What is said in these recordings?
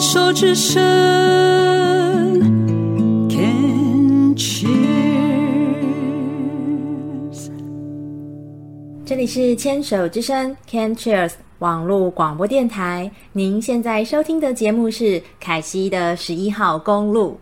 手之声，Can cheers。这里是牵手之声，Can cheers 网络广播电台。您现在收听的节目是凯西的十一号公路。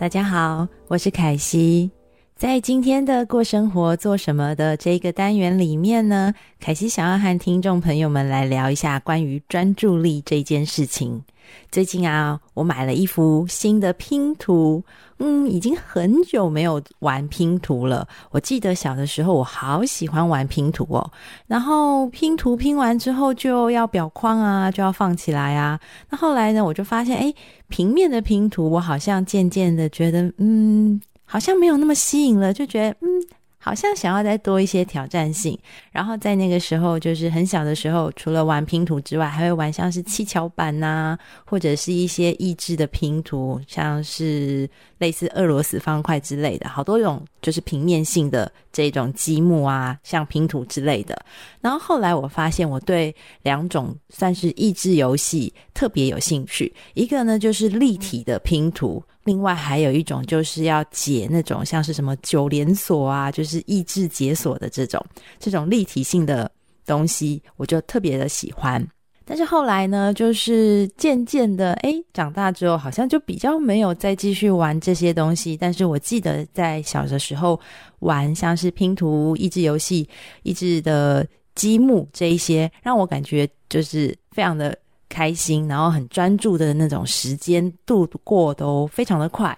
大家好，我是凯西。在今天的过生活做什么的这个单元里面呢，凯西想要和听众朋友们来聊一下关于专注力这件事情。最近啊，我买了一幅新的拼图，嗯，已经很久没有玩拼图了。我记得小的时候，我好喜欢玩拼图哦。然后拼图拼完之后就要裱框啊，就要放起来啊。那后来呢，我就发现，哎，平面的拼图，我好像渐渐的觉得，嗯，好像没有那么吸引了，就觉得，嗯。好像想要再多一些挑战性，然后在那个时候，就是很小的时候，除了玩拼图之外，还会玩像是七巧板呐、啊，或者是一些益智的拼图，像是类似俄罗斯方块之类的，好多种就是平面性的这种积木啊，像拼图之类的。然后后来我发现，我对两种算是益智游戏特别有兴趣，一个呢就是立体的拼图。另外还有一种就是要解那种像是什么九连锁啊，就是益智解锁的这种这种立体性的东西，我就特别的喜欢。但是后来呢，就是渐渐的，诶，长大之后好像就比较没有再继续玩这些东西。但是我记得在小的时候玩像是拼图、益智游戏、益智的积木这一些，让我感觉就是非常的。开心，然后很专注的那种时间度过都非常的快。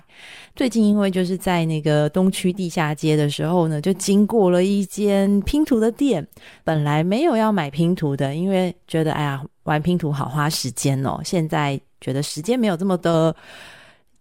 最近因为就是在那个东区地下街的时候呢，就经过了一间拼图的店。本来没有要买拼图的，因为觉得哎呀，玩拼图好花时间哦。现在觉得时间没有这么的。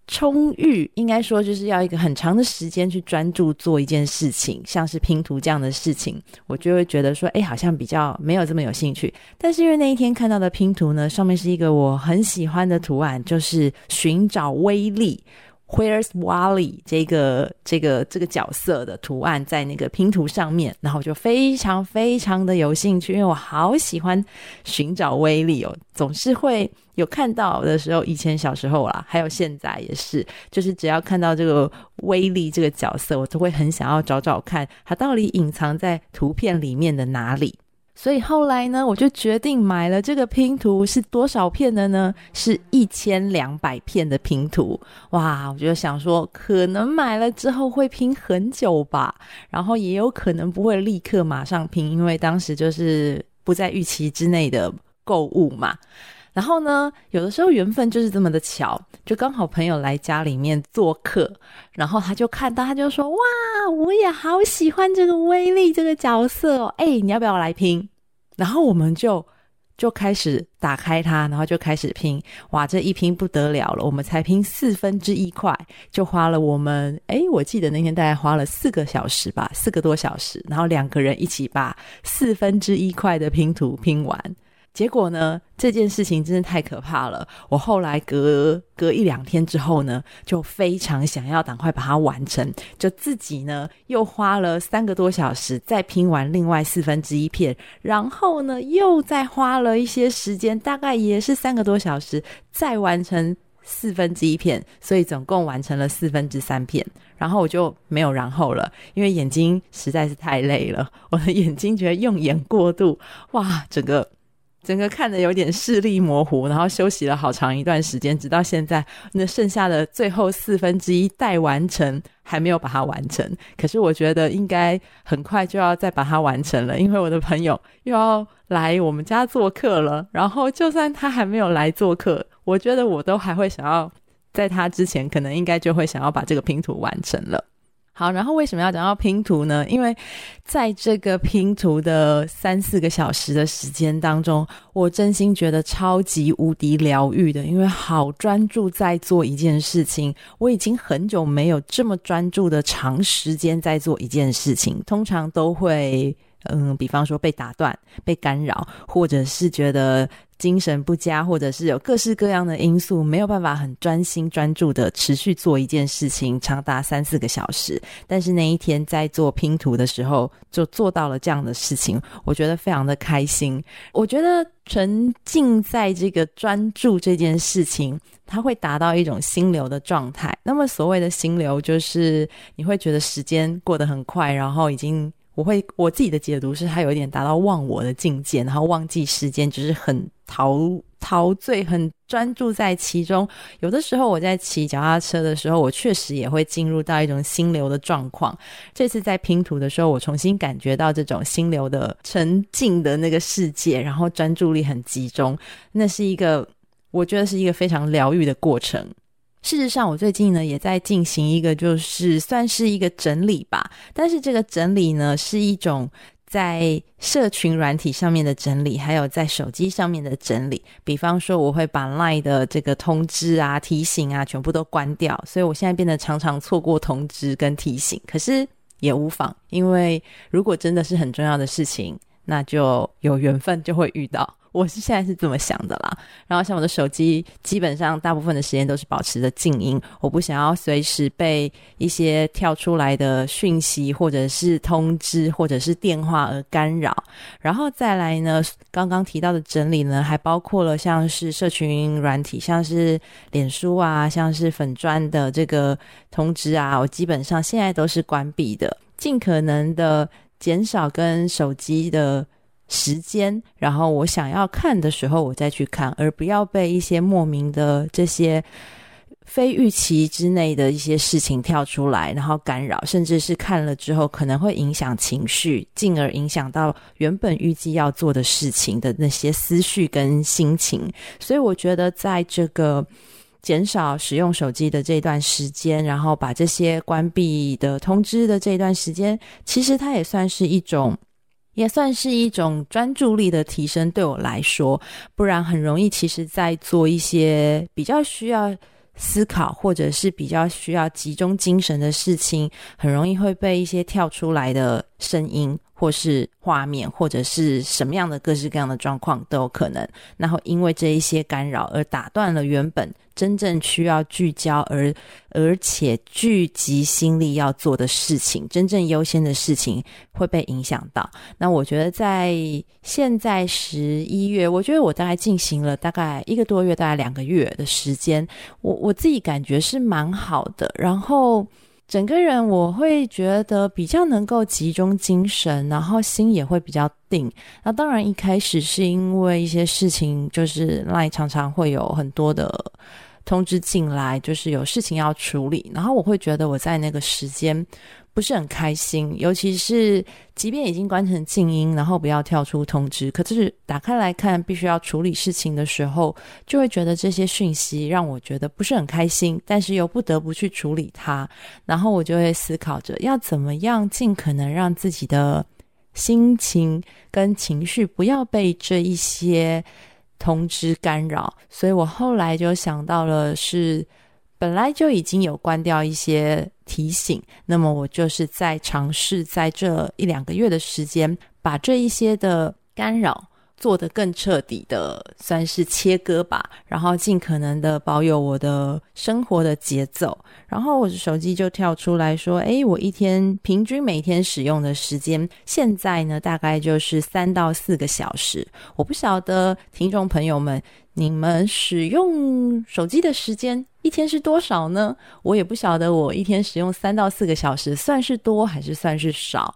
充裕，应该说就是要一个很长的时间去专注做一件事情，像是拼图这样的事情，我就会觉得说，哎，好像比较没有这么有兴趣。但是因为那一天看到的拼图呢，上面是一个我很喜欢的图案，就是寻找威力。Where's Wally 这个这个这个角色的图案在那个拼图上面，然后我就非常非常的有兴趣，因为我好喜欢寻找威力哦，总是会有看到的时候，以前小时候啦，还有现在也是，就是只要看到这个威力这个角色，我都会很想要找找看，它到底隐藏在图片里面的哪里。所以后来呢，我就决定买了这个拼图，是多少片的呢？是一千两百片的拼图。哇，我就想说，可能买了之后会拼很久吧，然后也有可能不会立刻马上拼，因为当时就是不在预期之内的购物嘛。然后呢，有的时候缘分就是这么的巧，就刚好朋友来家里面做客，然后他就看到，他就说：“哇，我也好喜欢这个威力这个角色哦，哎，你要不要来拼？”然后我们就就开始打开它，然后就开始拼。哇，这一拼不得了了，我们才拼四分之一块，就花了我们，诶，我记得那天大概花了四个小时吧，四个多小时，然后两个人一起把四分之一块的拼图拼完。结果呢，这件事情真的太可怕了。我后来隔隔一两天之后呢，就非常想要赶快把它完成，就自己呢又花了三个多小时再拼完另外四分之一片，然后呢又再花了一些时间，大概也是三个多小时再完成四分之一片，所以总共完成了四分之三片。然后我就没有然后了，因为眼睛实在是太累了，我的眼睛觉得用眼过度，哇，整个。整个看得有点视力模糊，然后休息了好长一段时间，直到现在，那剩下的最后四分之一待完成，还没有把它完成。可是我觉得应该很快就要再把它完成了，因为我的朋友又要来我们家做客了。然后就算他还没有来做客，我觉得我都还会想要在他之前，可能应该就会想要把这个拼图完成了。好，然后为什么要讲到拼图呢？因为在这个拼图的三四个小时的时间当中，我真心觉得超级无敌疗愈的，因为好专注在做一件事情。我已经很久没有这么专注的长时间在做一件事情，通常都会嗯，比方说被打断、被干扰，或者是觉得精神不佳，或者是有各式各样的因素，没有办法很专心专注的持续做一件事情长达三四个小时。但是那一天在做拼图的时候，就做到了这样的事情，我觉得非常的开心。我觉得沉浸在这个专注这件事情，它会达到一种心流的状态。那么所谓的心流，就是你会觉得时间过得很快，然后已经。我会我自己的解读是，他有一点达到忘我的境界，然后忘记时间，就是很陶陶醉，很专注在其中。有的时候我在骑脚踏车的时候，我确实也会进入到一种心流的状况。这次在拼图的时候，我重新感觉到这种心流的沉浸的那个世界，然后专注力很集中，那是一个我觉得是一个非常疗愈的过程。事实上，我最近呢也在进行一个，就是算是一个整理吧。但是这个整理呢，是一种在社群软体上面的整理，还有在手机上面的整理。比方说，我会把 LINE 的这个通知啊、提醒啊，全部都关掉。所以我现在变得常常错过通知跟提醒。可是也无妨，因为如果真的是很重要的事情，那就有缘分就会遇到。我是现在是这么想的啦，然后像我的手机，基本上大部分的时间都是保持着静音，我不想要随时被一些跳出来的讯息，或者是通知，或者是电话而干扰。然后再来呢，刚刚提到的整理呢，还包括了像是社群软体，像是脸书啊，像是粉砖的这个通知啊，我基本上现在都是关闭的，尽可能的减少跟手机的。时间，然后我想要看的时候，我再去看，而不要被一些莫名的这些非预期之内的一些事情跳出来，然后干扰，甚至是看了之后可能会影响情绪，进而影响到原本预计要做的事情的那些思绪跟心情。所以我觉得，在这个减少使用手机的这段时间，然后把这些关闭的通知的这段时间，其实它也算是一种。也算是一种专注力的提升，对我来说，不然很容易，其实在做一些比较需要思考或者是比较需要集中精神的事情，很容易会被一些跳出来的声音。或是画面，或者是什么样的各式各样的状况都有可能，然后因为这一些干扰而打断了原本真正需要聚焦而而且聚集心力要做的事情，真正优先的事情会被影响到。那我觉得在现在十一月，我觉得我大概进行了大概一个多月，大概两个月的时间，我我自己感觉是蛮好的，然后。整个人我会觉得比较能够集中精神，然后心也会比较定。那当然一开始是因为一些事情，就是那常常会有很多的通知进来，就是有事情要处理，然后我会觉得我在那个时间。不是很开心，尤其是即便已经关成静音，然后不要跳出通知，可是打开来看，必须要处理事情的时候，就会觉得这些讯息让我觉得不是很开心，但是又不得不去处理它，然后我就会思考着要怎么样尽可能让自己的心情跟情绪不要被这一些通知干扰，所以我后来就想到了是。本来就已经有关掉一些提醒，那么我就是在尝试在这一两个月的时间，把这一些的干扰做得更彻底的，算是切割吧，然后尽可能的保有我的生活的节奏。然后我的手机就跳出来说：“诶，我一天平均每天使用的时间，现在呢大概就是三到四个小时。我不晓得听众朋友们，你们使用手机的时间。”一天是多少呢？我也不晓得，我一天使用三到四个小时算是多还是算是少？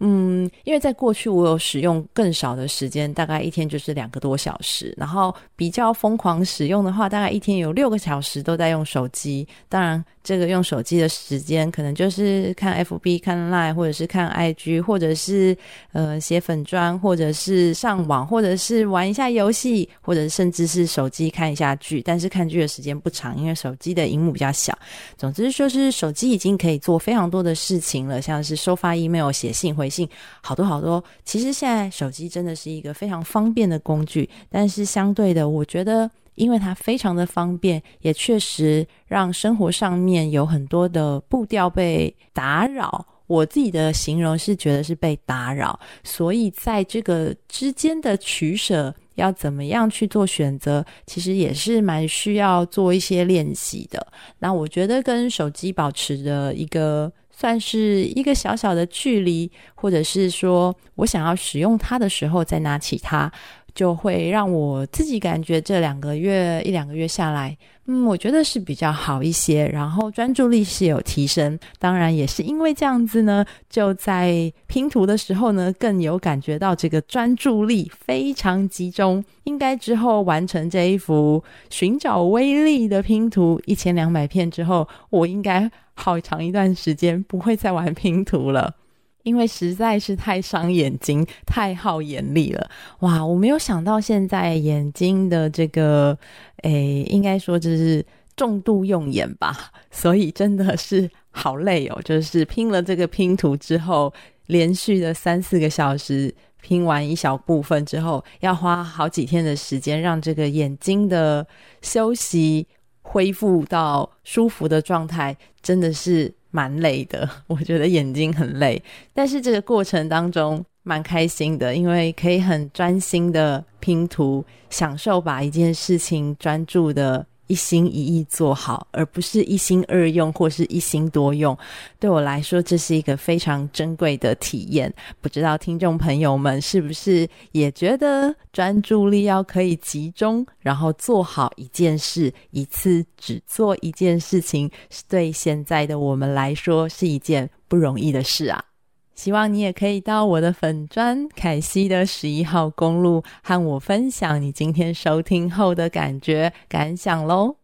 嗯，因为在过去我有使用更少的时间，大概一天就是两个多小时。然后比较疯狂使用的话，大概一天有六个小时都在用手机。当然，这个用手机的时间可能就是看 FB、看 Line，或者是看 IG，或者是呃写粉砖，或者是上网，或者是玩一下游戏，或者甚至是手机看一下剧。但是看剧的时间不长，因为手手机的荧幕比较小，总之说是手机已经可以做非常多的事情了，像是收发 email、写信、回信，好多好多。其实现在手机真的是一个非常方便的工具，但是相对的，我觉得因为它非常的方便，也确实让生活上面有很多的步调被打扰。我自己的形容是觉得是被打扰，所以在这个之间的取舍，要怎么样去做选择，其实也是蛮需要做一些练习的。那我觉得跟手机保持的一个算是一个小小的距离，或者是说我想要使用它的时候再拿起它。就会让我自己感觉这两个月一两个月下来，嗯，我觉得是比较好一些，然后专注力是有提升。当然也是因为这样子呢，就在拼图的时候呢，更有感觉到这个专注力非常集中。应该之后完成这一幅寻找威力的拼图一千两百片之后，我应该好长一段时间不会再玩拼图了。因为实在是太伤眼睛，太耗眼力了。哇，我没有想到现在眼睛的这个，诶，应该说这是重度用眼吧，所以真的是好累哦。就是拼了这个拼图之后，连续的三四个小时拼完一小部分之后，要花好几天的时间让这个眼睛的休息恢复到舒服的状态，真的是。蛮累的，我觉得眼睛很累，但是这个过程当中蛮开心的，因为可以很专心的拼图，享受把一件事情专注的。一心一意做好，而不是一心二用或是一心多用。对我来说，这是一个非常珍贵的体验。不知道听众朋友们是不是也觉得专注力要可以集中，然后做好一件事，一次只做一件事情，是对现在的我们来说是一件不容易的事啊。希望你也可以到我的粉砖凯西的十一号公路和我分享你今天收听后的感觉感想喽。